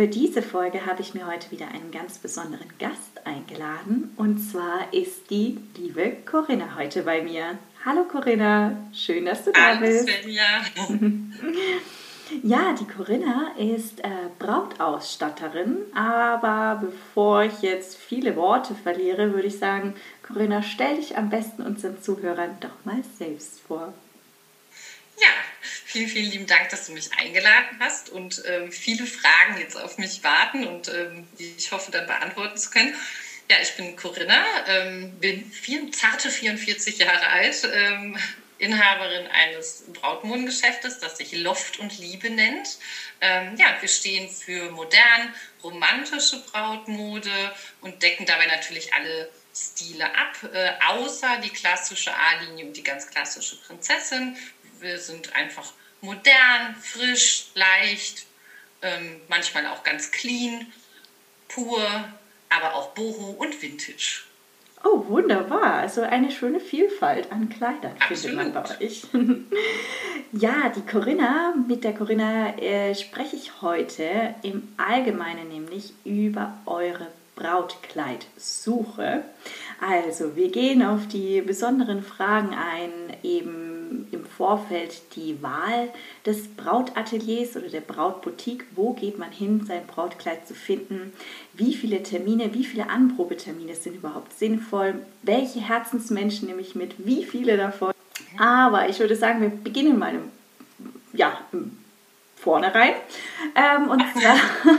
Für diese Folge habe ich mir heute wieder einen ganz besonderen Gast eingeladen. Und zwar ist die liebe Corinna heute bei mir. Hallo Corinna, schön, dass du da Hallo, bist. Svenja. Ja, die Corinna ist äh, Brautausstatterin, aber bevor ich jetzt viele Worte verliere, würde ich sagen, Corinna, stell dich am besten unseren Zuhörern doch mal selbst vor. Ja, vielen, vielen lieben Dank, dass du mich eingeladen hast und ähm, viele Fragen jetzt auf mich warten und ähm, die ich hoffe dann beantworten zu können. Ja, ich bin Corinna, ähm, bin vier, zarte 44 Jahre alt, ähm, Inhaberin eines Brautmodengeschäftes, das sich Loft und Liebe nennt. Ähm, ja, wir stehen für modern, romantische Brautmode und decken dabei natürlich alle Stile ab, äh, außer die klassische A-Linie und die ganz klassische Prinzessin. Wir sind einfach modern, frisch, leicht, ähm, manchmal auch ganz clean, pur, aber auch boho und vintage. Oh, wunderbar. Also eine schöne Vielfalt an Kleidern findet man bei Absolut. euch. ja, die Corinna, mit der Corinna äh, spreche ich heute im Allgemeinen nämlich über eure Brautkleidsuche. Also, wir gehen auf die besonderen Fragen ein, eben Vorfeld die Wahl des Brautateliers oder der Brautboutique. Wo geht man hin, sein Brautkleid zu finden? Wie viele Termine, wie viele Anprobetermine sind überhaupt sinnvoll? Welche Herzensmenschen nehme ich mit? Wie viele davon? Aber ich würde sagen, wir beginnen mal im, ja, im vorne rein. Ähm, und zwar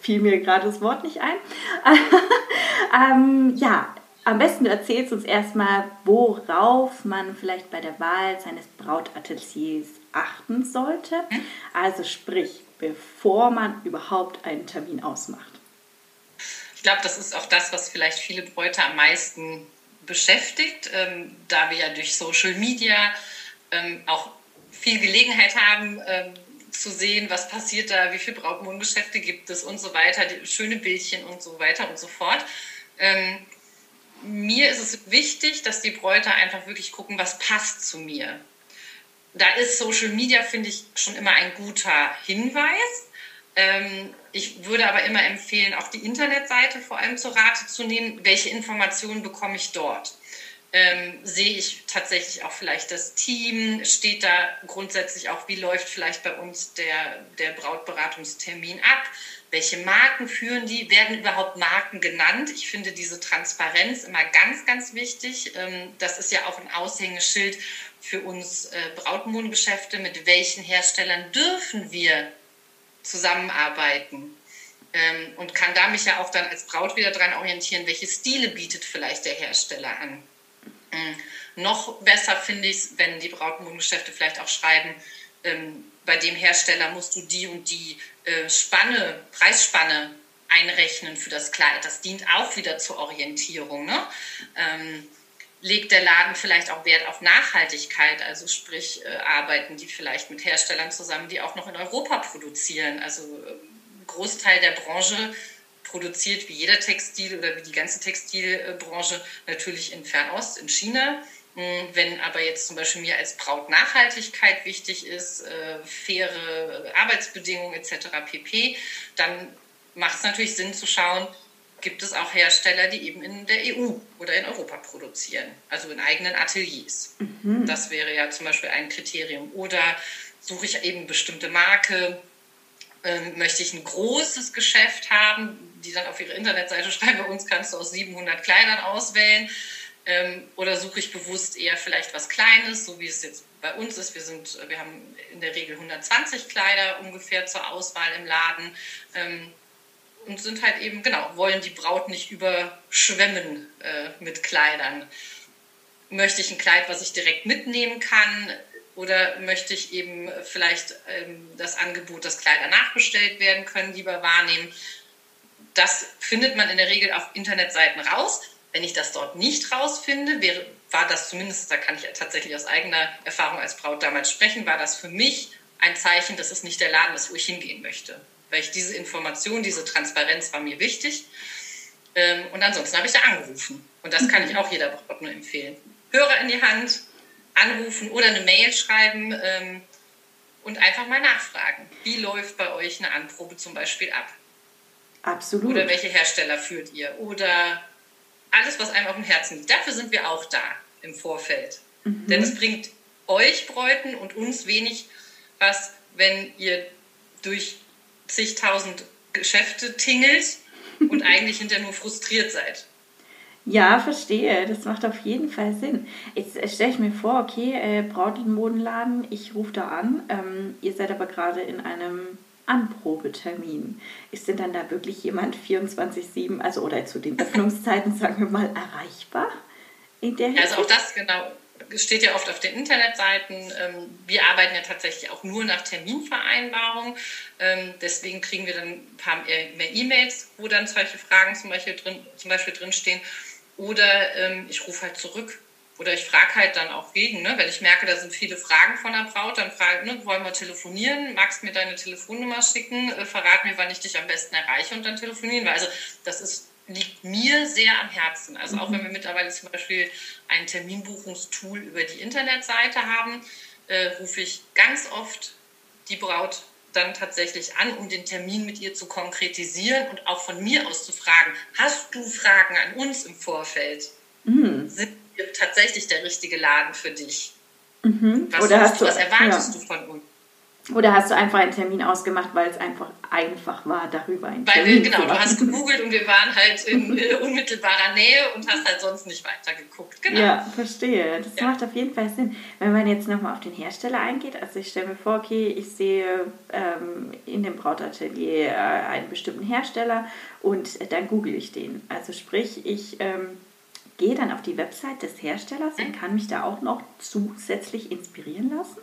fiel mir gerade das Wort nicht ein. ähm, ja, am besten du erzählst uns erstmal, worauf man vielleicht bei der Wahl seines Brautateliers achten sollte. Also sprich, bevor man überhaupt einen Termin ausmacht. Ich glaube, das ist auch das, was vielleicht viele Bräute am meisten beschäftigt, ähm, da wir ja durch Social Media ähm, auch viel Gelegenheit haben ähm, zu sehen, was passiert da, wie viele Brautmodengeschäfte gibt es und so weiter, die, schöne Bildchen und so weiter und so fort. Mir ist es wichtig, dass die Bräute einfach wirklich gucken, was passt zu mir. Da ist Social Media, finde ich, schon immer ein guter Hinweis. Ähm, ich würde aber immer empfehlen, auch die Internetseite vor allem zur Rate zu nehmen. Welche Informationen bekomme ich dort? Ähm, sehe ich tatsächlich auch vielleicht das Team? Steht da grundsätzlich auch, wie läuft vielleicht bei uns der, der Brautberatungstermin ab? Welche Marken führen die? Werden überhaupt Marken genannt? Ich finde diese Transparenz immer ganz, ganz wichtig. Ähm, das ist ja auch ein Aushängeschild für uns äh, Brautmodengeschäfte. Mit welchen Herstellern dürfen wir zusammenarbeiten? Ähm, und kann da mich ja auch dann als Braut wieder dran orientieren, welche Stile bietet vielleicht der Hersteller an. Ähm, noch besser finde ich es, wenn die Brautmodengeschäfte vielleicht auch schreiben, bei dem Hersteller musst du die und die äh, Spanne, Preisspanne einrechnen für das Kleid. Das dient auch wieder zur Orientierung. Ne? Ähm, legt der Laden vielleicht auch Wert auf Nachhaltigkeit, also sprich äh, arbeiten die vielleicht mit Herstellern zusammen, die auch noch in Europa produzieren. Also äh, ein Großteil der Branche produziert wie jeder Textil oder wie die ganze Textilbranche natürlich in Fernost, in China. Wenn aber jetzt zum Beispiel mir als Braut Nachhaltigkeit wichtig ist, äh, faire Arbeitsbedingungen etc. pp., dann macht es natürlich Sinn zu schauen, gibt es auch Hersteller, die eben in der EU oder in Europa produzieren, also in eigenen Ateliers. Das wäre ja zum Beispiel ein Kriterium. Oder suche ich eben bestimmte Marke, ähm, möchte ich ein großes Geschäft haben, die dann auf ihre Internetseite schreiben, bei uns kannst du aus 700 Kleidern auswählen. Ähm, oder suche ich bewusst eher vielleicht was Kleines, so wie es jetzt bei uns ist. Wir, sind, wir haben in der Regel 120 Kleider ungefähr zur Auswahl im Laden. Ähm, und sind halt eben, genau, wollen die Braut nicht überschwemmen äh, mit Kleidern. Möchte ich ein Kleid, was ich direkt mitnehmen kann? Oder möchte ich eben vielleicht ähm, das Angebot, dass Kleider nachbestellt werden können, lieber wahrnehmen? Das findet man in der Regel auf Internetseiten raus. Wenn ich das dort nicht rausfinde, wäre, war das zumindest, da kann ich tatsächlich aus eigener Erfahrung als Braut damals sprechen, war das für mich ein Zeichen, dass es nicht der Laden ist, wo ich hingehen möchte. Weil ich diese Information, diese Transparenz war mir wichtig. Ähm, und ansonsten habe ich da angerufen. Und das kann ich auch jeder Braut nur empfehlen. Hörer in die Hand, anrufen oder eine Mail schreiben ähm, und einfach mal nachfragen. Wie läuft bei euch eine Anprobe zum Beispiel ab? Absolut. Oder welche Hersteller führt ihr? Oder alles, was einem auf dem Herzen liegt. Dafür sind wir auch da im Vorfeld. Mhm. Denn es bringt euch Bräuten und uns wenig was, wenn ihr durch zigtausend Geschäfte tingelt und eigentlich hinterher nur frustriert seid. Ja, verstehe. Das macht auf jeden Fall Sinn. Jetzt stelle ich mir vor, okay, äh, Brautmodenladen, ich rufe da an. Ähm, ihr seid aber gerade in einem Anprobetermin. Ist denn dann da wirklich jemand 24-7, also oder zu den Öffnungszeiten, sagen wir mal, erreichbar? In der also auch das genau steht ja oft auf den Internetseiten. Ähm, wir arbeiten ja tatsächlich auch nur nach Terminvereinbarung. Ähm, deswegen kriegen wir dann ein paar mehr E-Mails, wo dann solche Fragen zum Beispiel drin, zum Beispiel drinstehen. Oder ähm, ich rufe halt zurück. Oder ich frage halt dann auch gegen, ne? wenn ich merke, da sind viele Fragen von der Braut, dann frage ich, ne, wollen wir telefonieren? Magst du mir deine Telefonnummer schicken? Äh, verrat mir, wann ich dich am besten erreiche und dann telefonieren wir. Also das ist, liegt mir sehr am Herzen. Also auch wenn wir mittlerweile zum Beispiel ein Terminbuchungstool über die Internetseite haben, äh, rufe ich ganz oft die Braut dann tatsächlich an, um den Termin mit ihr zu konkretisieren und auch von mir aus zu fragen, hast du Fragen an uns im Vorfeld? Mhm. Sind wir tatsächlich der richtige Laden für dich? Mhm. Was, Oder hast du, was erwartest ja. du von uns? Oder hast du einfach einen Termin ausgemacht, weil es einfach einfach war, darüber einen weil Termin Genau, du hast gegoogelt und wir waren halt in äh, unmittelbarer Nähe und hast halt sonst nicht weiter geguckt. Genau. Ja, verstehe. Das ja. macht auf jeden Fall Sinn. Wenn man jetzt nochmal auf den Hersteller eingeht, also ich stelle mir vor, okay, ich sehe ähm, in dem Brautatelier äh, einen bestimmten Hersteller und äh, dann google ich den. Also sprich, ich... Ähm, gehe dann auf die Website des Herstellers und kann mich da auch noch zusätzlich inspirieren lassen?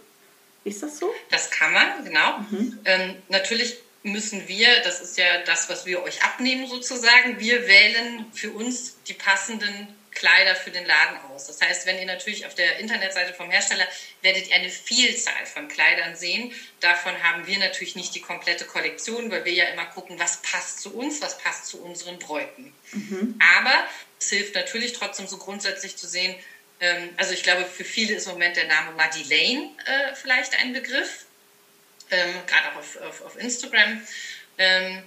Ist das so? Das kann man, genau. Mhm. Ähm, natürlich müssen wir, das ist ja das, was wir euch abnehmen sozusagen, wir wählen für uns die passenden Kleider für den Laden aus. Das heißt, wenn ihr natürlich auf der Internetseite vom Hersteller werdet ihr eine Vielzahl von Kleidern sehen. Davon haben wir natürlich nicht die komplette Kollektion, weil wir ja immer gucken, was passt zu uns, was passt zu unseren Bräuten. Mhm. Aber es hilft natürlich trotzdem so grundsätzlich zu sehen, ähm, also ich glaube, für viele ist im Moment der Name Madeleine äh, vielleicht ein Begriff, ähm, gerade auch auf, auf, auf Instagram. Ähm,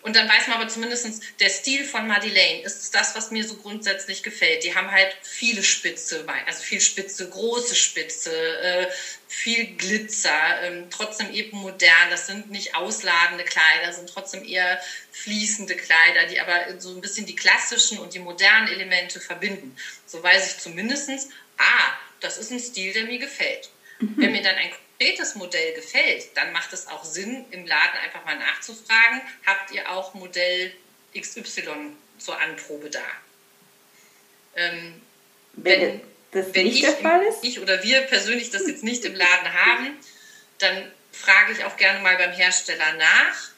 und dann weiß man aber zumindest, der Stil von Madeleine ist das, was mir so grundsätzlich gefällt. Die haben halt viele Spitze, also viel Spitze, große Spitze, äh, viel Glitzer, ähm, trotzdem eben modern. Das sind nicht ausladende Kleider, sind trotzdem eher fließende Kleider, die aber so ein bisschen die klassischen und die modernen Elemente verbinden. So weiß ich zumindest, ah, das ist ein Stil, der mir gefällt. Mhm. Wenn mir dann ein konkretes Modell gefällt, dann macht es auch Sinn, im Laden einfach mal nachzufragen, habt ihr auch Modell XY zur Anprobe da? Ähm, wenn, wenn, das wenn nicht ich, der Fall ist? ich oder wir persönlich das jetzt nicht im Laden haben, dann frage ich auch gerne mal beim Hersteller nach,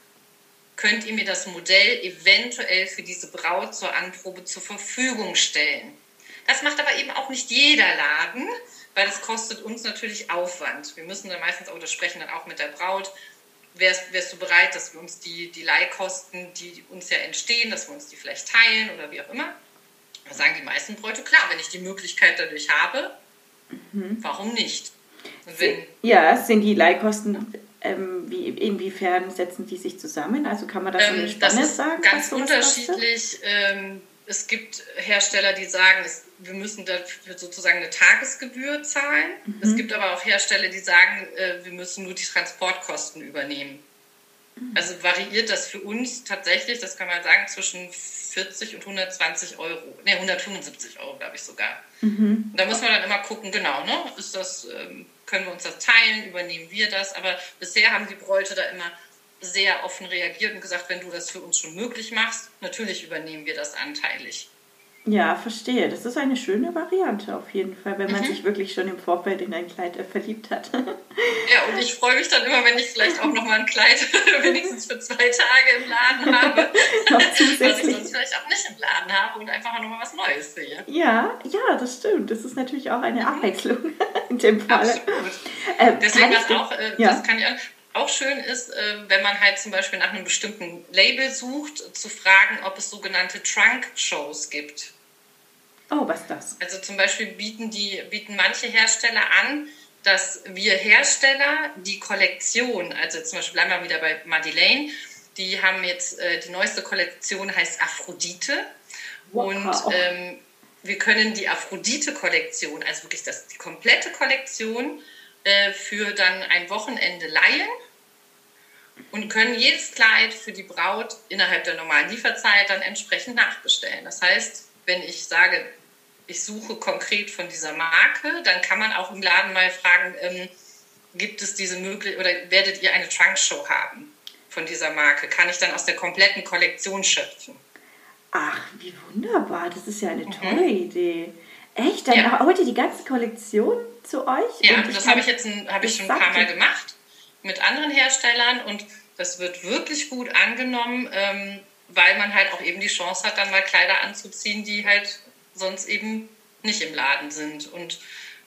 könnt ihr mir das Modell eventuell für diese Braut zur Anprobe zur Verfügung stellen? Das macht aber eben auch nicht jeder Laden weil das kostet uns natürlich Aufwand. Wir müssen dann meistens auch, das sprechen dann auch mit der Braut, wärst, wärst du bereit, dass wir uns die, die Leihkosten, die uns ja entstehen, dass wir uns die vielleicht teilen oder wie auch immer. Da sagen die meisten Bräute, klar, wenn ich die Möglichkeit dadurch habe, mhm. warum nicht? Wenn, ja, sind die Leihkosten, ähm, wie, inwiefern setzen die sich zusammen? Also kann man das ähm, so eine Spanne das ist sagen? Ganz unterschiedlich. Ähm, es gibt Hersteller, die sagen, es, wir müssen dafür sozusagen eine Tagesgebühr zahlen. Mhm. Es gibt aber auch Hersteller, die sagen, äh, wir müssen nur die Transportkosten übernehmen. Mhm. Also variiert das für uns tatsächlich, das kann man sagen, zwischen 40 und 120 Euro. Ne, 175 Euro, glaube ich sogar. Mhm. Da muss man dann immer gucken, genau, ne? Ist das, ähm, können wir uns das teilen, übernehmen wir das? Aber bisher haben die Bräute da immer sehr offen reagiert und gesagt, wenn du das für uns schon möglich machst, natürlich übernehmen wir das anteilig. Ja, verstehe. Das ist eine schöne Variante auf jeden Fall, wenn man mhm. sich wirklich schon im Vorfeld in ein Kleid äh, verliebt hat. Ja, und ich freue mich dann immer, wenn ich vielleicht auch noch mal ein Kleid wenigstens für zwei Tage im Laden habe. Was ich sonst vielleicht auch nicht im Laden habe und einfach noch mal was Neues sehe. Ja, ja, das stimmt. Das ist natürlich auch eine mhm. Abwechslung in dem Fall. Absolut. Äh, Deswegen was auch, äh, ja. das kann ich auch, schön ist, äh, wenn man halt zum Beispiel nach einem bestimmten Label sucht, zu fragen, ob es sogenannte Trunk-Shows gibt. Oh, was ist das? Also zum Beispiel bieten, die, bieten manche Hersteller an, dass wir Hersteller die Kollektion, also zum Beispiel bleiben wir wieder bei Madeleine, die haben jetzt, äh, die neueste Kollektion heißt Aphrodite. Wow. Und ähm, wir können die Aphrodite-Kollektion, also wirklich das, die komplette Kollektion, äh, für dann ein Wochenende leihen und können jedes Kleid für die Braut innerhalb der normalen Lieferzeit dann entsprechend nachbestellen. Das heißt, wenn ich sage, ich suche konkret von dieser Marke, dann kann man auch im Laden mal fragen, ähm, gibt es diese Möglichkeit oder werdet ihr eine Trunkshow haben von dieser Marke? Kann ich dann aus der kompletten Kollektion schöpfen? Ach, wie wunderbar. Das ist ja eine tolle mhm. Idee. Echt? Dann ja. heute die ganze Kollektion zu euch? Ja, das habe ich jetzt hab ich schon ein paar Mal gemacht mit anderen Herstellern und das wird wirklich gut angenommen, ähm, weil man halt auch eben die Chance hat, dann mal Kleider anzuziehen, die halt sonst eben nicht im Laden sind. Und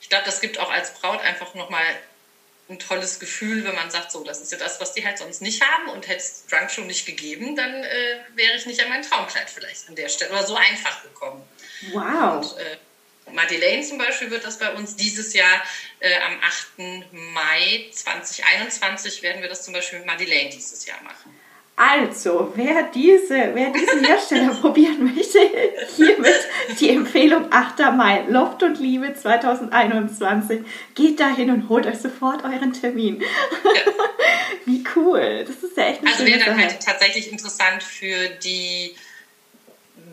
ich glaube, das gibt auch als Braut einfach nochmal ein tolles Gefühl, wenn man sagt, so, das ist ja das, was die halt sonst nicht haben und hätte es Drunk schon nicht gegeben, dann äh, wäre ich nicht an mein Traumkleid vielleicht an der Stelle oder so einfach gekommen. Wow. Und, äh, Madeleine zum Beispiel wird das bei uns dieses Jahr äh, am 8. Mai 2021 werden wir das zum Beispiel mit Madeleine dieses Jahr machen. Also, wer, diese, wer diesen Hersteller probieren möchte, hiermit die Empfehlung 8. Mai, Loft und Liebe 2021. Geht dahin und holt euch sofort euren Termin. Ja. Wie cool. Das ist ja echt eine Also wäre dann halt tatsächlich interessant für die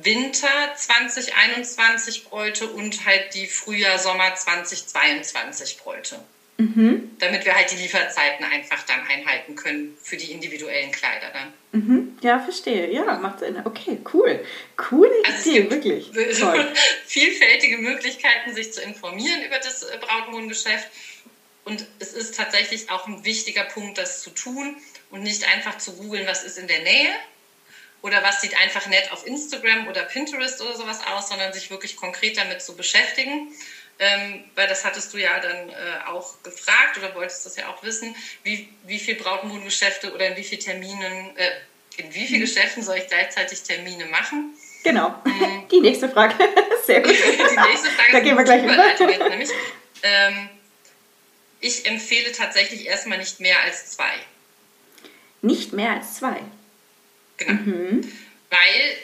Winter 2021 Bräute und halt die Frühjahr, Sommer 2022 Bräute. Mhm. Damit wir halt die Lieferzeiten einfach dann einhalten können für die individuellen Kleider dann. Mhm. Ja, verstehe. Ja, macht Sinn. Okay, cool. Coole also Idee, wirklich. Toll. vielfältige Möglichkeiten, sich zu informieren über das äh, Brautmodengeschäft. Und es ist tatsächlich auch ein wichtiger Punkt, das zu tun und nicht einfach zu googeln, was ist in der Nähe, oder was sieht einfach nett auf Instagram oder Pinterest oder sowas aus, sondern sich wirklich konkret damit zu beschäftigen. Ähm, weil das hattest du ja dann äh, auch gefragt oder wolltest das ja auch wissen, wie, wie viel Brautmodengeschäfte oder in wie vielen Terminen, äh, in wie vielen mhm. Geschäften soll ich gleichzeitig Termine machen? Genau, mhm. die nächste Frage. Sehr gut. die nächste Frage. da gehen wir gleich über. Nämlich, ähm, ich empfehle tatsächlich erstmal nicht mehr als zwei. Nicht mehr als zwei? Genau. Mhm. Weil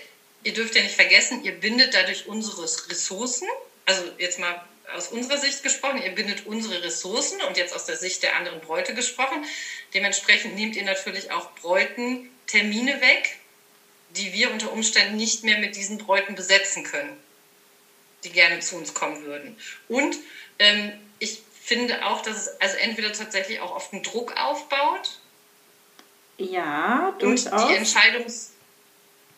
ihr dürft ja nicht vergessen, ihr bindet dadurch unsere Ressourcen. Also jetzt mal aus unserer Sicht gesprochen, ihr bindet unsere Ressourcen und jetzt aus der Sicht der anderen Bräute gesprochen. Dementsprechend nehmt ihr natürlich auch Bräuten Termine weg, die wir unter Umständen nicht mehr mit diesen Bräuten besetzen können, die gerne zu uns kommen würden. Und ähm, ich finde auch, dass es also entweder tatsächlich auch oft einen Druck aufbaut, ja, durchaus. Und die Entscheidungs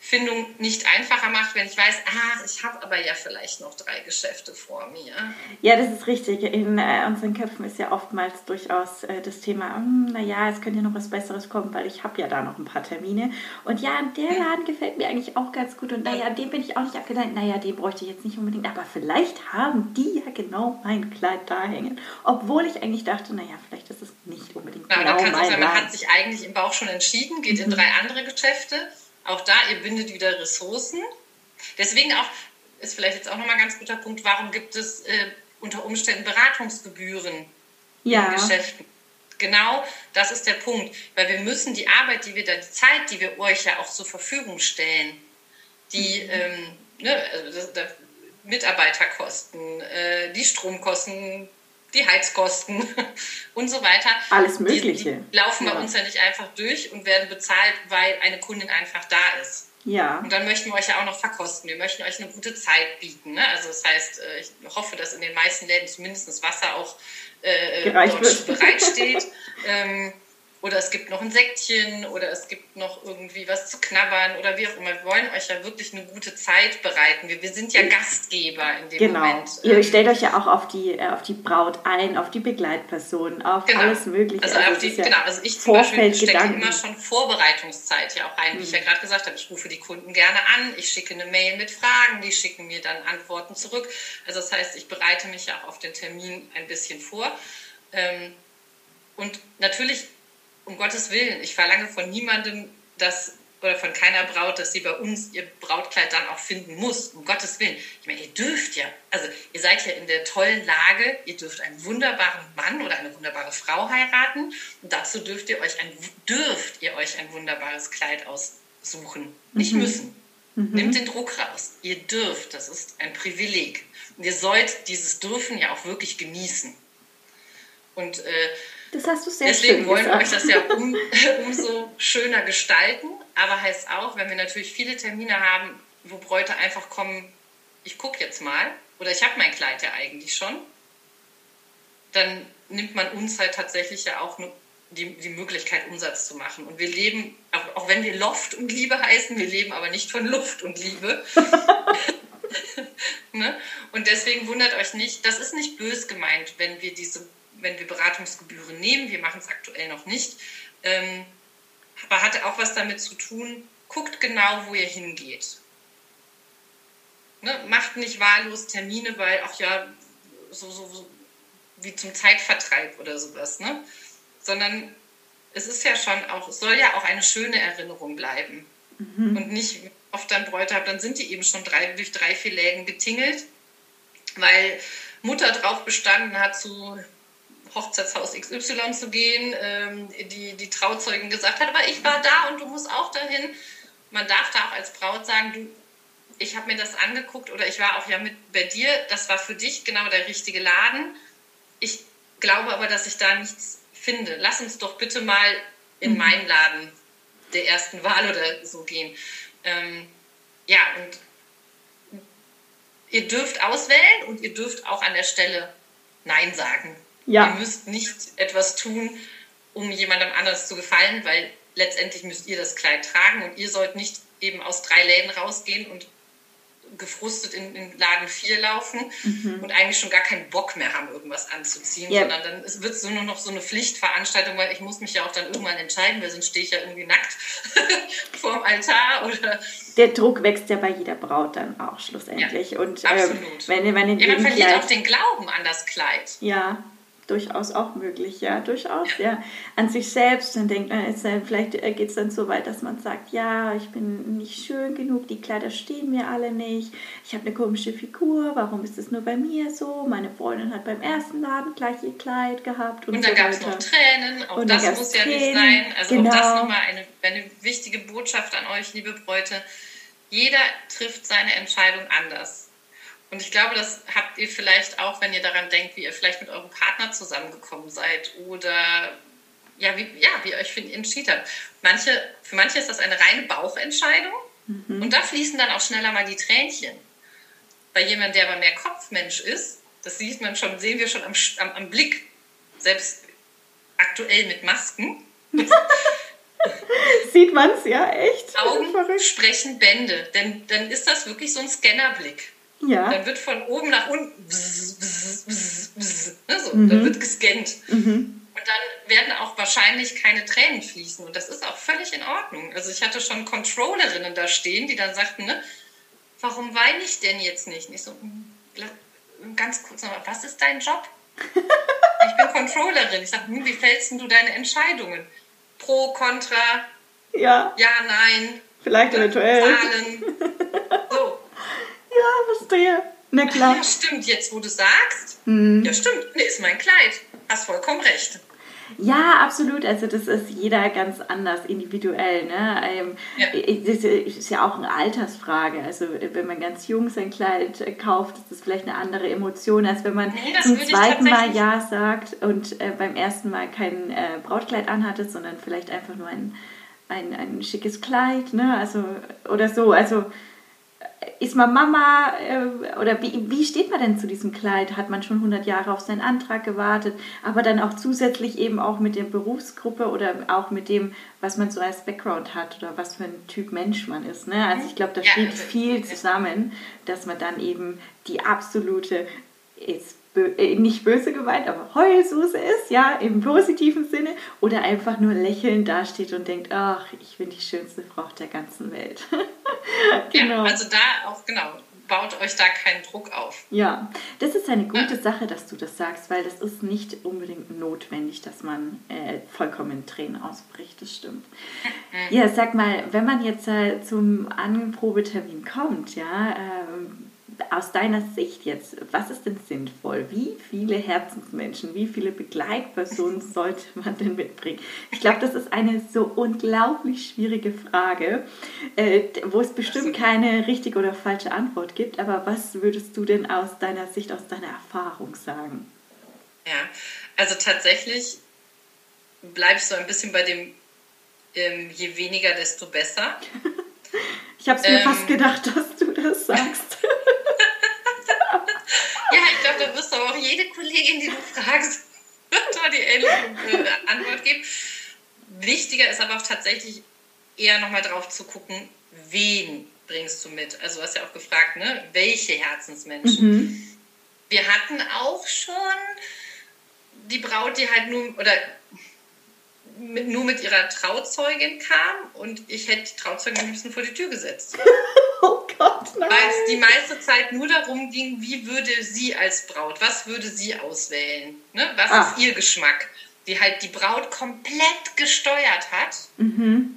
Findung nicht einfacher macht, wenn ich weiß, ah, ich habe aber ja vielleicht noch drei Geschäfte vor mir. Ja, das ist richtig. In äh, unseren Köpfen ist ja oftmals durchaus äh, das Thema, hm, naja, es könnte ja noch was Besseres kommen, weil ich habe ja da noch ein paar Termine. Und ja, der. Laden gefällt mir eigentlich auch ganz gut. Und naja, dem bin ich auch nicht abgeneigt. Naja, den bräuchte ich jetzt nicht unbedingt. Aber vielleicht haben die ja genau mein Kleid da hängen. Obwohl ich eigentlich dachte, naja, vielleicht ist es nicht unbedingt genau, genau mein sein, Man hat sich eigentlich im Bauch schon entschieden, geht mhm. in drei andere Geschäfte auch da, ihr bindet wieder Ressourcen. Deswegen auch, ist vielleicht jetzt auch nochmal ein ganz guter Punkt, warum gibt es äh, unter Umständen Beratungsgebühren ja. in Geschäften? Genau, das ist der Punkt. Weil wir müssen die Arbeit, die wir da, die Zeit, die wir euch ja auch zur Verfügung stellen, die mhm. ähm, ne, also das, das Mitarbeiterkosten, äh, die Stromkosten, die Heizkosten und so weiter. Alles Mögliche. Die, die laufen ja. bei uns ja nicht einfach durch und werden bezahlt, weil eine Kundin einfach da ist. Ja. Und dann möchten wir euch ja auch noch verkosten. Wir möchten euch eine gute Zeit bieten. Ne? Also das heißt, äh, ich hoffe, dass in den meisten Läden zumindest das Wasser auch äh, dort bereitsteht. ähm, oder es gibt noch ein Säckchen oder es gibt noch irgendwie was zu knabbern oder wie auch immer. Wir wollen euch ja wirklich eine gute Zeit bereiten. Wir, wir sind ja Gastgeber in dem genau. Moment. Ihr ähm, stellt euch ja auch auf die, äh, auf die Braut ein, auf die Begleitperson, auf genau. alles Mögliche. Also, also, die, ja genau. also ich zum Beispiel stecke immer schon Vorbereitungszeit ja auch rein, wie ich ja mhm. gerade gesagt habe. Ich rufe die Kunden gerne an, ich schicke eine Mail mit Fragen, die schicken mir dann Antworten zurück. Also das heißt, ich bereite mich ja auch auf den Termin ein bisschen vor. Ähm, und natürlich um Gottes Willen, ich verlange von niemandem, dass oder von keiner Braut, dass sie bei uns ihr Brautkleid dann auch finden muss, um Gottes Willen. Ich meine, ihr dürft ja, also ihr seid ja in der tollen Lage, ihr dürft einen wunderbaren Mann oder eine wunderbare Frau heiraten und dazu dürft ihr euch ein, dürft ihr euch ein wunderbares Kleid aussuchen. Nicht mhm. müssen. Mhm. Nimmt den Druck raus. Ihr dürft, das ist ein Privileg. Und ihr sollt dieses Dürfen ja auch wirklich genießen. Und äh, das hast du sehr Deswegen schön wollen wir euch das ja um, umso schöner gestalten. Aber heißt auch, wenn wir natürlich viele Termine haben, wo Bräute einfach kommen, ich gucke jetzt mal, oder ich habe mein Kleid ja eigentlich schon, dann nimmt man uns halt tatsächlich ja auch die, die Möglichkeit, Umsatz zu machen. Und wir leben, auch, wenn wir Loft und Liebe heißen, wir leben aber nicht von Luft und Liebe. ne? Und deswegen wundert euch nicht, das ist nicht bös gemeint, wenn wir diese wenn wir Beratungsgebühren nehmen. Wir machen es aktuell noch nicht. Ähm, aber hatte auch was damit zu tun, guckt genau, wo ihr hingeht. Ne? Macht nicht wahllos Termine, weil auch ja, so, so, so wie zum Zeitvertreib oder sowas, ne? Sondern es ist ja schon auch, es soll ja auch eine schöne Erinnerung bleiben. Mhm. Und nicht oft dann Bräute habe, dann sind die eben schon drei, durch drei, vier Läden getingelt, weil Mutter drauf bestanden hat, zu Hochzeitshaus XY zu gehen, ähm, die, die Trauzeugin gesagt hat, aber ich war da und du musst auch dahin. Man darf da auch als Braut sagen, du, ich habe mir das angeguckt oder ich war auch ja mit bei dir, das war für dich genau der richtige Laden. Ich glaube aber, dass ich da nichts finde. Lass uns doch bitte mal in mhm. meinen Laden der ersten Wahl oder so gehen. Ähm, ja, und ihr dürft auswählen und ihr dürft auch an der Stelle Nein sagen. Ja. Ihr müsst nicht etwas tun, um jemandem anders zu gefallen, weil letztendlich müsst ihr das Kleid tragen und ihr sollt nicht eben aus drei Läden rausgehen und gefrustet in, in Laden 4 laufen mhm. und eigentlich schon gar keinen Bock mehr haben, irgendwas anzuziehen, yep. sondern dann wird es nur noch so eine Pflichtveranstaltung, weil ich muss mich ja auch dann irgendwann entscheiden, weil sonst stehe ich ja irgendwie nackt vorm Altar oder... Der Druck wächst ja bei jeder Braut dann auch schlussendlich. Ja, und, ähm, absolut. Äh, wenn, wenn ja, man verliert Kleid, auch den Glauben an das Kleid. Ja, durchaus auch möglich, ja, durchaus, ja. An sich selbst, dann denkt man, ist dann, vielleicht äh, geht es dann so weit, dass man sagt, ja, ich bin nicht schön genug, die Kleider stehen mir alle nicht, ich habe eine komische Figur, warum ist es nur bei mir so? Meine Freundin hat beim ersten Laden gleich ihr Kleid gehabt und, und dann so gab es noch Tränen, auch und das muss ja nicht sein. Also genau. auch das genau. nochmal eine, eine wichtige Botschaft an euch, liebe Bräute. Jeder trifft seine Entscheidung anders. Und ich glaube, das habt ihr vielleicht auch, wenn ihr daran denkt, wie ihr vielleicht mit eurem Partner zusammengekommen seid oder ja, wie, ja, wie ihr euch für ihn entschieden habt. Manche, für manche ist das eine reine Bauchentscheidung mhm. und da fließen dann auch schneller mal die Tränchen. Bei jemandem, der aber mehr Kopfmensch ist, das sieht man schon, sehen wir schon am, am, am Blick, selbst aktuell mit Masken. Sieht man es ja echt. Augen sprechen Bände, denn dann ist das wirklich so ein Scannerblick. Ja. Dann wird von oben nach unten, bzz, bzz, bzz, ne, so, mhm. dann wird gescannt. Mhm. Und dann werden auch wahrscheinlich keine Tränen fließen. Und das ist auch völlig in Ordnung. Also ich hatte schon Controllerinnen da stehen, die dann sagten, ne, warum weine ich denn jetzt nicht? Nicht so, hm, ganz kurz nochmal, was ist dein Job? ich bin Controllerin. Ich sage, hm, wie fällst du deine Entscheidungen? Pro, Contra, ja, ja nein. Vielleicht eventuell. Zahlen. Ja, verstehe. Na klar. Ja, stimmt, jetzt wo du sagst. Mhm. Ja, stimmt. Ist mein Kleid. Hast vollkommen recht. Ja, absolut. Also das ist jeder ganz anders, individuell. Ne? Ähm, ja. Das ist ja auch eine Altersfrage. Also wenn man ganz jung sein Kleid kauft, ist das vielleicht eine andere Emotion, als wenn man nee, zum zweiten Mal Ja sagt und äh, beim ersten Mal kein äh, Brautkleid anhatte, sondern vielleicht einfach nur ein, ein, ein schickes Kleid. Ne? Also, oder so. Also ist man Mama äh, oder wie, wie steht man denn zu diesem Kleid? Hat man schon 100 Jahre auf seinen Antrag gewartet, aber dann auch zusätzlich eben auch mit der Berufsgruppe oder auch mit dem, was man so als Background hat oder was für ein Typ Mensch man ist. Ne? Also ich glaube, da ja, spielt viel zusammen, dass man dann eben die absolute, ist äh, nicht böse gemeint, aber Heulsuse ist, ja, im positiven Sinne, oder einfach nur lächelnd dasteht und denkt, ach, ich bin die schönste Frau der ganzen Welt. genau. Ja, also da auch, genau, baut euch da keinen Druck auf. Ja, das ist eine gute ja. Sache, dass du das sagst, weil das ist nicht unbedingt notwendig, dass man äh, vollkommen in Tränen ausbricht, das stimmt. Mhm. Ja, sag mal, wenn man jetzt äh, zum Anprobetermin kommt, ja, äh, aus deiner Sicht jetzt, was ist denn sinnvoll? Wie viele Herzensmenschen, wie viele Begleitpersonen sollte man denn mitbringen? Ich glaube, das ist eine so unglaublich schwierige Frage, äh, wo es bestimmt keine richtige oder falsche Antwort gibt. Aber was würdest du denn aus deiner Sicht, aus deiner Erfahrung sagen? Ja, also tatsächlich bleibst du ein bisschen bei dem, ähm, je weniger, desto besser. ich habe es mir ähm, fast gedacht, dass du das sagst. Da wirst du aber auch jede Kollegin, die du fragst, da die ähnliche äh, Antwort geben. Wichtiger ist aber auch tatsächlich eher nochmal drauf zu gucken, wen bringst du mit? Also du hast ja auch gefragt, ne? welche Herzensmenschen. Mhm. Wir hatten auch schon die Braut, die halt nur, oder mit, nur mit ihrer Trauzeugin kam und ich hätte die Trauzeugin am liebsten vor die Tür gesetzt. oh Gott, nein. Weil es die meiste Zeit nur darum ging, wie würde sie als Braut, was würde sie auswählen? Ne? Was ah. ist ihr Geschmack? Die halt die Braut komplett gesteuert hat. Mhm.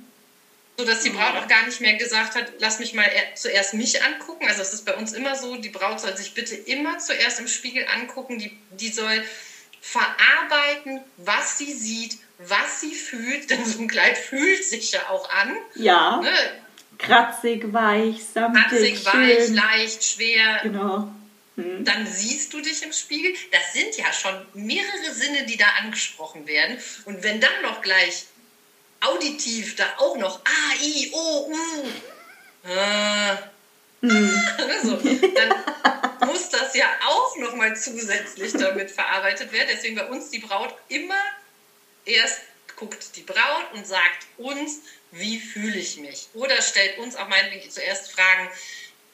So dass die Braut auch gar nicht mehr gesagt hat, lass mich mal zuerst mich angucken. Also es ist bei uns immer so, die Braut soll sich bitte immer zuerst im Spiegel angucken. Die, die soll verarbeiten, was sie sieht, was sie fühlt, denn so ein Kleid fühlt sich ja auch an. Ja. Ne? Kratzig, weich, samtig, Kratzig, weich, leicht, schwer. Genau. Hm. Dann siehst du dich im Spiegel. Das sind ja schon mehrere Sinne, die da angesprochen werden. Und wenn dann noch gleich auditiv da auch noch A, I, O, U. Äh, hm. so, dann auch noch mal zusätzlich damit verarbeitet werden. Deswegen bei uns die Braut immer erst guckt die Braut und sagt uns, wie fühle ich mich? Oder stellt uns auch meinetwegen zuerst Fragen,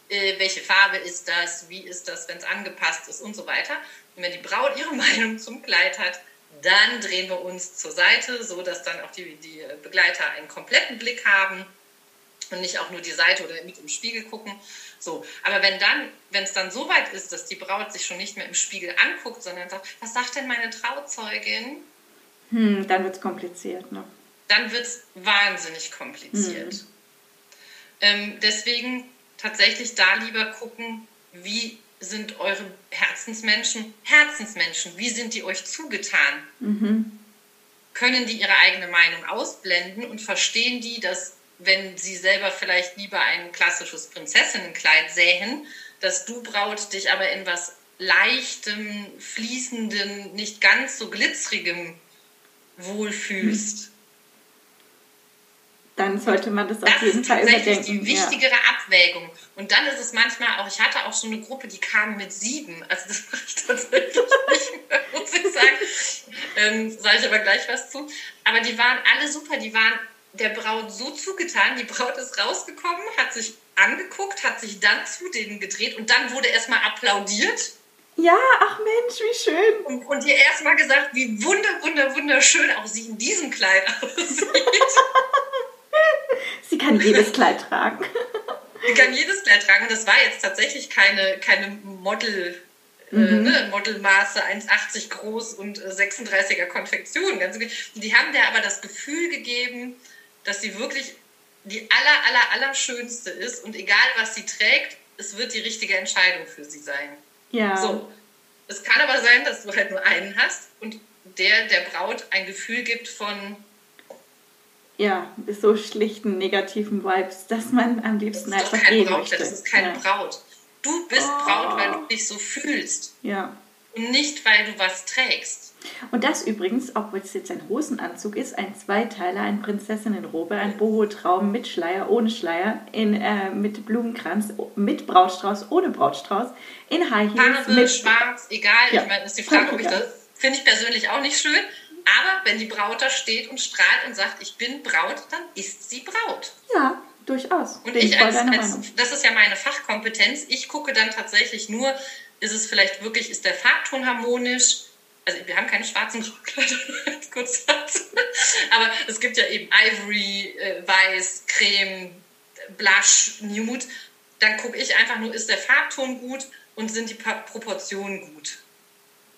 äh, welche Farbe ist das, wie ist das, wenn es angepasst ist und so weiter. Und wenn die Braut ihre Meinung zum Kleid hat, dann drehen wir uns zur Seite, so dass dann auch die, die Begleiter einen kompletten Blick haben und nicht auch nur die Seite oder mit im Spiegel gucken. So, aber wenn dann, wenn es dann so weit ist, dass die Braut sich schon nicht mehr im Spiegel anguckt, sondern sagt, was sagt denn meine Trauzeugin? Hm, dann wird es kompliziert, ne? Dann wird es wahnsinnig kompliziert. Hm. Ähm, deswegen tatsächlich da lieber gucken, wie sind eure Herzensmenschen, Herzensmenschen, wie sind die euch zugetan? Mhm. Können die ihre eigene Meinung ausblenden und verstehen die, dass wenn sie selber vielleicht lieber ein klassisches Prinzessinnenkleid sähen, dass du Braut dich aber in was leichtem, fließenden, nicht ganz so glitzerigem wohlfühlst. Dann sollte man das, das auf jeden Fall überdenken. Das ist die wichtigere ja. Abwägung. Und dann ist es manchmal auch, ich hatte auch schon eine Gruppe, die kam mit sieben. Also das mache ich tatsächlich nicht mehr, muss ich sagen. Ähm, Sage ich aber gleich was zu. Aber die waren alle super. Die waren der Braut so zugetan. Die Braut ist rausgekommen, hat sich angeguckt, hat sich dann zu denen gedreht und dann wurde erstmal applaudiert. Ja, ach Mensch, wie schön. Und, und ihr erstmal gesagt, wie wunder, wunder, wunderschön auch sie in diesem Kleid aussieht. sie kann jedes Kleid tragen. Sie kann jedes Kleid tragen. Und das war jetzt tatsächlich keine, keine Model. Äh, mhm. Äh, ne? Modelmaße 1,80 groß und 36er äh, Konfektion. Ganz die haben der aber das Gefühl gegeben, dass sie wirklich die aller, aller, aller schönste ist und egal was sie trägt, es wird die richtige Entscheidung für sie sein. Ja. So. Es kann aber sein, dass du halt nur einen hast und der der Braut ein Gefühl gibt von ja, so schlichten negativen Vibes, dass man am liebsten das ist einfach gehen Braut, möchte. Das ist keine ja. Braut. Du bist oh. Braut, weil du dich so fühlst. Ja. Und nicht, weil du was trägst. Und das übrigens, obwohl es jetzt ein Hosenanzug ist, ein Zweiteiler, ein Prinzessinnenrobe, ein Boho-Traum mit Schleier, ohne Schleier, in, äh, mit Blumenkranz, mit Brautstrauß, ohne Brautstrauß, in High Heels. Farbe, mit schwarz, egal. Ja. Ich meine, ist die Frage, ob ich das, finde ich persönlich auch nicht schön. Aber wenn die Braut da steht und strahlt und sagt, ich bin Braut, dann ist sie Braut. Ja, durchaus. Und Bin ich als, als, das ist ja meine Fachkompetenz. Ich gucke dann tatsächlich nur, ist es vielleicht wirklich, ist der Farbton harmonisch? Also wir haben keine schwarzen kurz dazu. Aber es gibt ja eben Ivory, äh, Weiß, Creme, Blush, Nude. Dann gucke ich einfach nur, ist der Farbton gut und sind die Proportionen gut?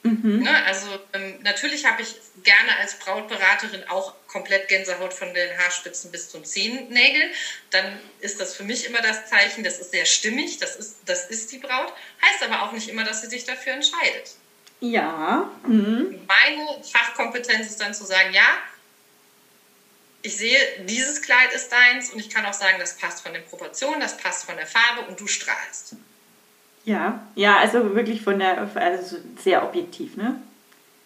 Mhm. Ne, also ähm, natürlich habe ich gerne als Brautberaterin auch komplett Gänsehaut von den Haarspitzen bis zum Zehennägel. Dann ist das für mich immer das Zeichen, das ist sehr stimmig, das ist, das ist die Braut. Heißt aber auch nicht immer, dass sie sich dafür entscheidet. Ja. Mhm. Meine Fachkompetenz ist dann zu sagen, ja, ich sehe, dieses Kleid ist deins und ich kann auch sagen, das passt von den Proportionen, das passt von der Farbe und du strahlst. Ja, ja, also wirklich von der, also sehr objektiv, ne?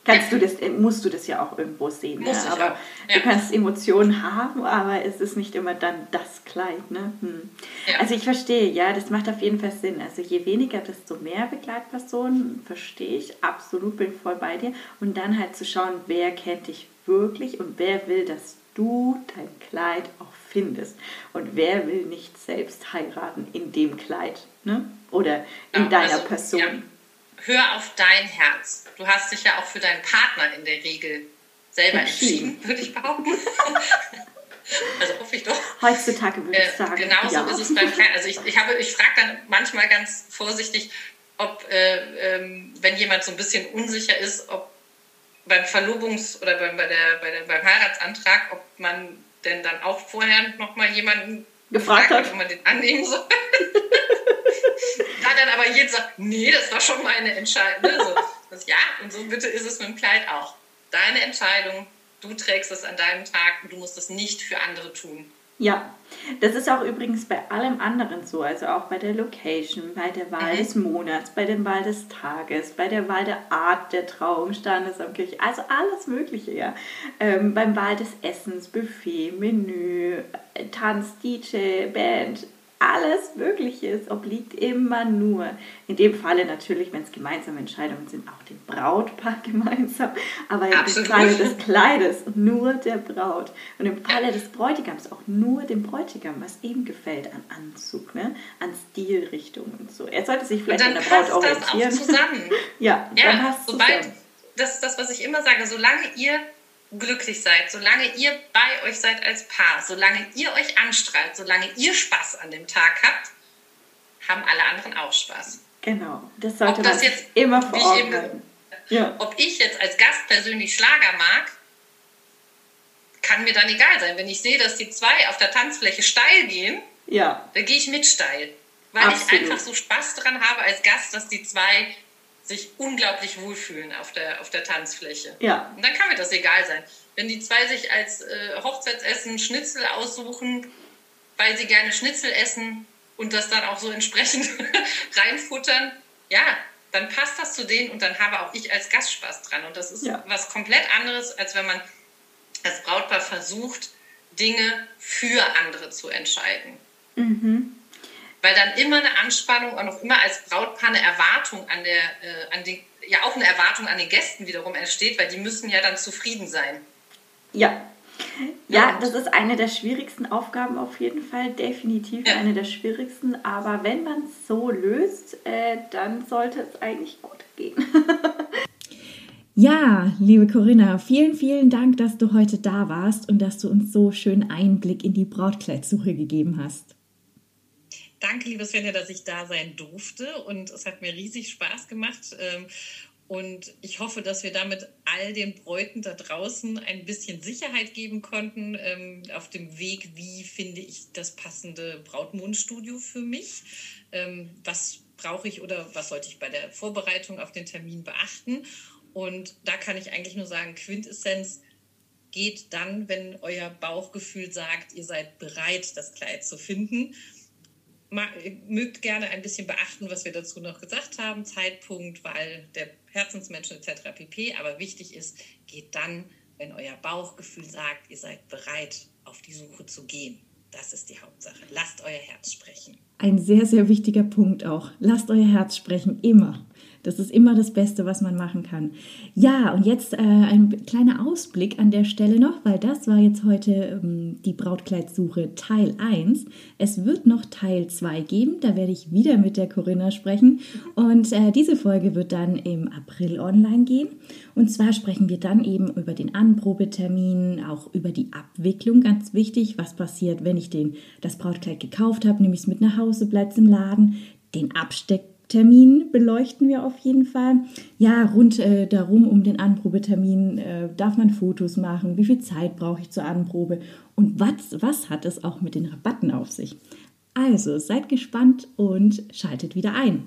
Kannst du das, musst du das ja auch irgendwo sehen. Ne? Aber ja. du kannst Emotionen haben, aber es ist nicht immer dann das Kleid. Ne? Hm. Ja. Also ich verstehe, ja, das macht auf jeden Fall Sinn. Also je weniger, desto mehr Begleitpersonen, verstehe ich, absolut, bin voll bei dir. Und dann halt zu schauen, wer kennt dich wirklich und wer will, dass du dein Kleid auch findest. Und wer will nicht selbst heiraten in dem Kleid ne? oder in ja, deiner also, Person. Hör auf dein Herz. Du hast dich ja auch für deinen Partner in der Regel selber entschieden, würde ich behaupten. also hoffe ich doch. Heutzutage würde ich äh, sagen. Äh, genauso ja. ist es beim Kleid. Also ich, ich, ich frage dann manchmal ganz vorsichtig, ob, äh, ähm, wenn jemand so ein bisschen unsicher ist, ob beim Verlobungs- oder beim, bei der, bei der, beim Heiratsantrag, ob man denn dann auch vorher noch mal jemanden gefragt hat, ob man den annehmen soll. da dann aber jeder sagt, nee, das war schon meine Entscheidung. Ne? So, ja, und so bitte ist es mit dem Kleid auch. Deine Entscheidung, du trägst es an deinem Tag und du musst es nicht für andere tun. Ja, das ist auch übrigens bei allem anderen so, also auch bei der Location, bei der Wahl mhm. des Monats, bei der Wahl des Tages, bei der Wahl der Art der Trauung, Standesamtlich, also alles Mögliche, ja. Ähm, beim Wahl des Essens, Buffet, Menü, Tanz, DJ, Band, alles Mögliche ist, obliegt immer nur, in dem Falle natürlich, wenn es gemeinsame Entscheidungen sind, auch dem Brautpaar gemeinsam, aber im Falle des Kleides nur der Braut und im Falle des Bräutigams auch nur dem Bräutigam, was ihm gefällt an Anzug, ne? an Stilrichtung und so. Er sollte sich vielleicht an der Braut orientieren. Das auch zusammen. ja, ja, dann passt sobald, zusammen. das ist das, was ich immer sage, solange ihr glücklich seid, solange ihr bei euch seid als Paar, solange ihr euch anstrahlt, solange ihr Spaß an dem Tag habt, haben alle anderen auch Spaß. Genau, das sollte ob das man jetzt, immer vor Augen halten. Ja. Ob ich jetzt als Gast persönlich Schlager mag, kann mir dann egal sein. Wenn ich sehe, dass die zwei auf der Tanzfläche steil gehen, ja. dann gehe ich mit steil. Weil Absolut. ich einfach so Spaß daran habe als Gast, dass die zwei sich unglaublich wohlfühlen auf der, auf der Tanzfläche. Ja. Und dann kann mir das egal sein. Wenn die zwei sich als äh, Hochzeitsessen Schnitzel aussuchen, weil sie gerne Schnitzel essen und das dann auch so entsprechend reinfuttern, ja, dann passt das zu denen und dann habe auch ich als Gast Spaß dran. Und das ist ja. was komplett anderes, als wenn man als Brautpaar versucht, Dinge für andere zu entscheiden. Mhm weil dann immer eine Anspannung und auch immer als Brautpaar eine Erwartung an der, äh, an die, ja auch eine Erwartung an den Gästen wiederum entsteht, weil die müssen ja dann zufrieden sein. Ja. Ja, das ist eine der schwierigsten Aufgaben auf jeden Fall, definitiv ja. eine der schwierigsten. Aber wenn man es so löst, äh, dann sollte es eigentlich gut gehen. Ja, liebe Corinna, vielen, vielen Dank, dass du heute da warst und dass du uns so schön Einblick in die Brautkleidsuche gegeben hast. Danke, liebe Svenja, dass ich da sein durfte und es hat mir riesig Spaß gemacht. Ähm, und ich hoffe, dass wir damit all den Bräuten da draußen ein bisschen Sicherheit geben konnten ähm, auf dem Weg, wie finde ich das passende Brautmondstudio für mich. Ähm, was brauche ich oder was sollte ich bei der Vorbereitung auf den Termin beachten? Und da kann ich eigentlich nur sagen, Quintessenz geht dann, wenn euer Bauchgefühl sagt, ihr seid bereit, das Kleid zu finden mögt gerne ein bisschen beachten, was wir dazu noch gesagt haben, Zeitpunkt, Wahl der Herzensmenschen etc. pp. Aber wichtig ist, geht dann, wenn euer Bauchgefühl sagt, ihr seid bereit, auf die Suche zu gehen. Das ist die Hauptsache. Lasst euer Herz sprechen. Ein sehr, sehr wichtiger Punkt auch. Lasst euer Herz sprechen, immer. Das ist immer das Beste, was man machen kann. Ja, und jetzt äh, ein kleiner Ausblick an der Stelle noch, weil das war jetzt heute ähm, die Brautkleidsuche Teil 1. Es wird noch Teil 2 geben, da werde ich wieder mit der Corinna sprechen. Und äh, diese Folge wird dann im April online gehen. Und zwar sprechen wir dann eben über den Anprobetermin, auch über die Abwicklung, ganz wichtig, was passiert, wenn ich den, das Brautkleid gekauft habe, nehme ich es mit nach Hause, bleibt es im Laden, den Absteck Termin beleuchten wir auf jeden Fall. Ja, rund äh, darum, um den Anprobetermin, äh, darf man Fotos machen, wie viel Zeit brauche ich zur Anprobe und was, was hat es auch mit den Rabatten auf sich. Also seid gespannt und schaltet wieder ein.